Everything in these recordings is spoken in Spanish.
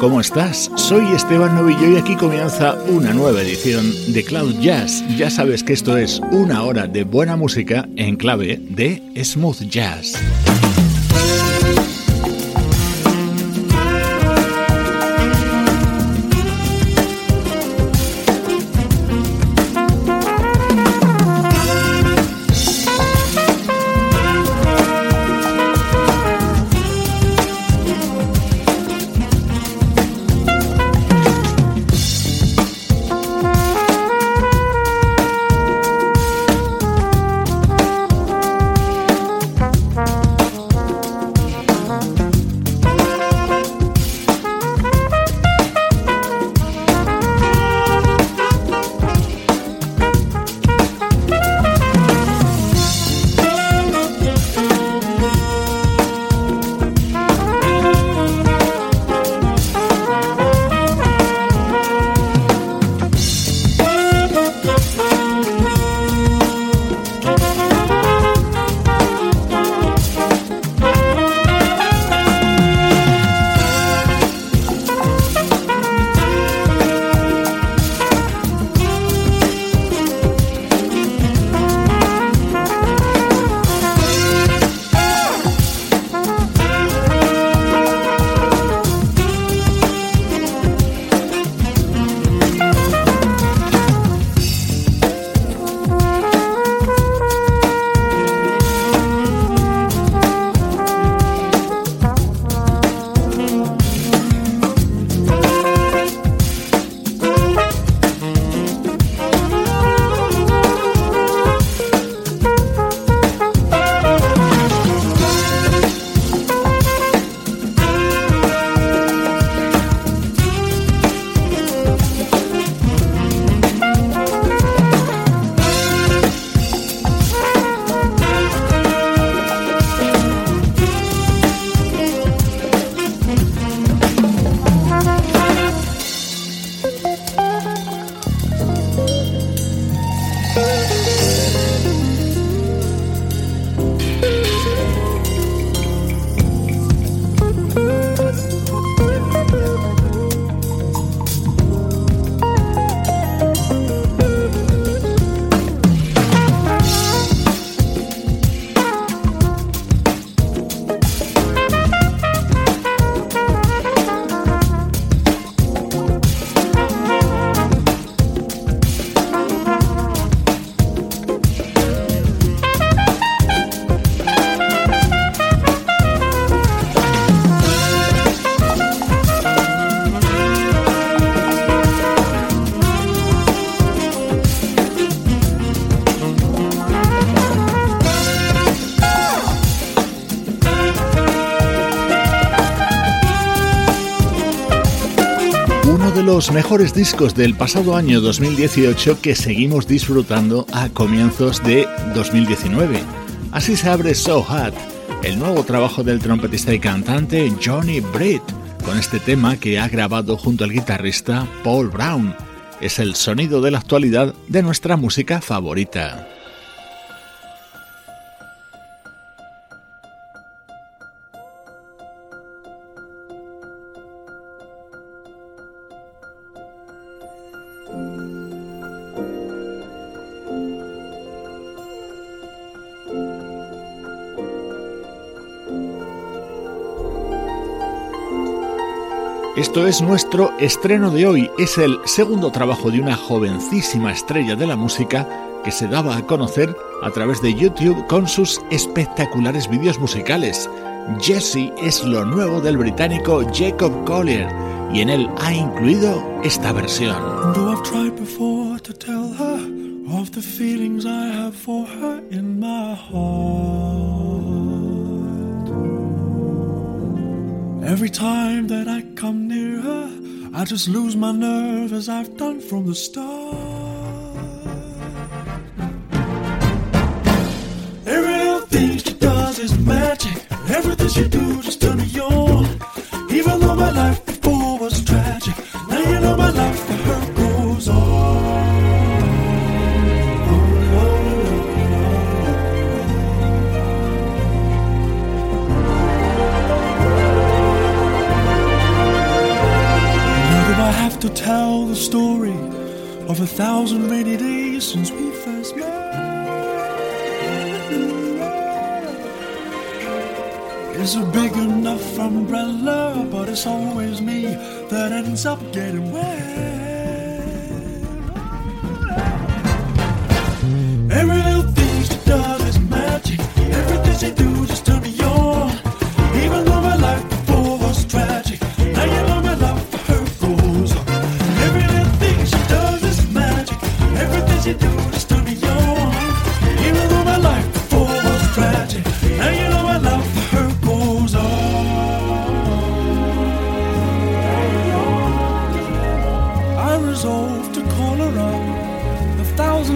¿Cómo estás? Soy Esteban Novillo y aquí comienza una nueva edición de Cloud Jazz. Ya sabes que esto es una hora de buena música en clave de smooth jazz. Los mejores discos del pasado año 2018 que seguimos disfrutando a comienzos de 2019. Así se abre So Hot, el nuevo trabajo del trompetista y cantante Johnny Britt, con este tema que ha grabado junto al guitarrista Paul Brown. Es el sonido de la actualidad de nuestra música favorita. Esto es nuestro estreno de hoy. Es el segundo trabajo de una jovencísima estrella de la música que se daba a conocer a través de YouTube con sus espectaculares vídeos musicales. Jessie es lo nuevo del británico Jacob Collier y en él ha incluido esta versión. Every time that I come near her, I just lose my nerve as I've done from the start. Every little thing she does is magic. Everything she do just turns me on. Even though my life to tell the story of a thousand rainy days since we first met? It's a big enough umbrella, but it's always me that ends up getting wet.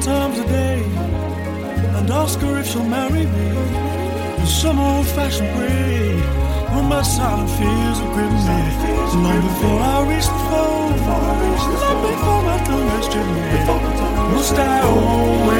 Times a day and ask her if she'll marry me in some old-fashioned way. When my silent fears would grip me, long before I reach the phone, long before my tongue has me, must I always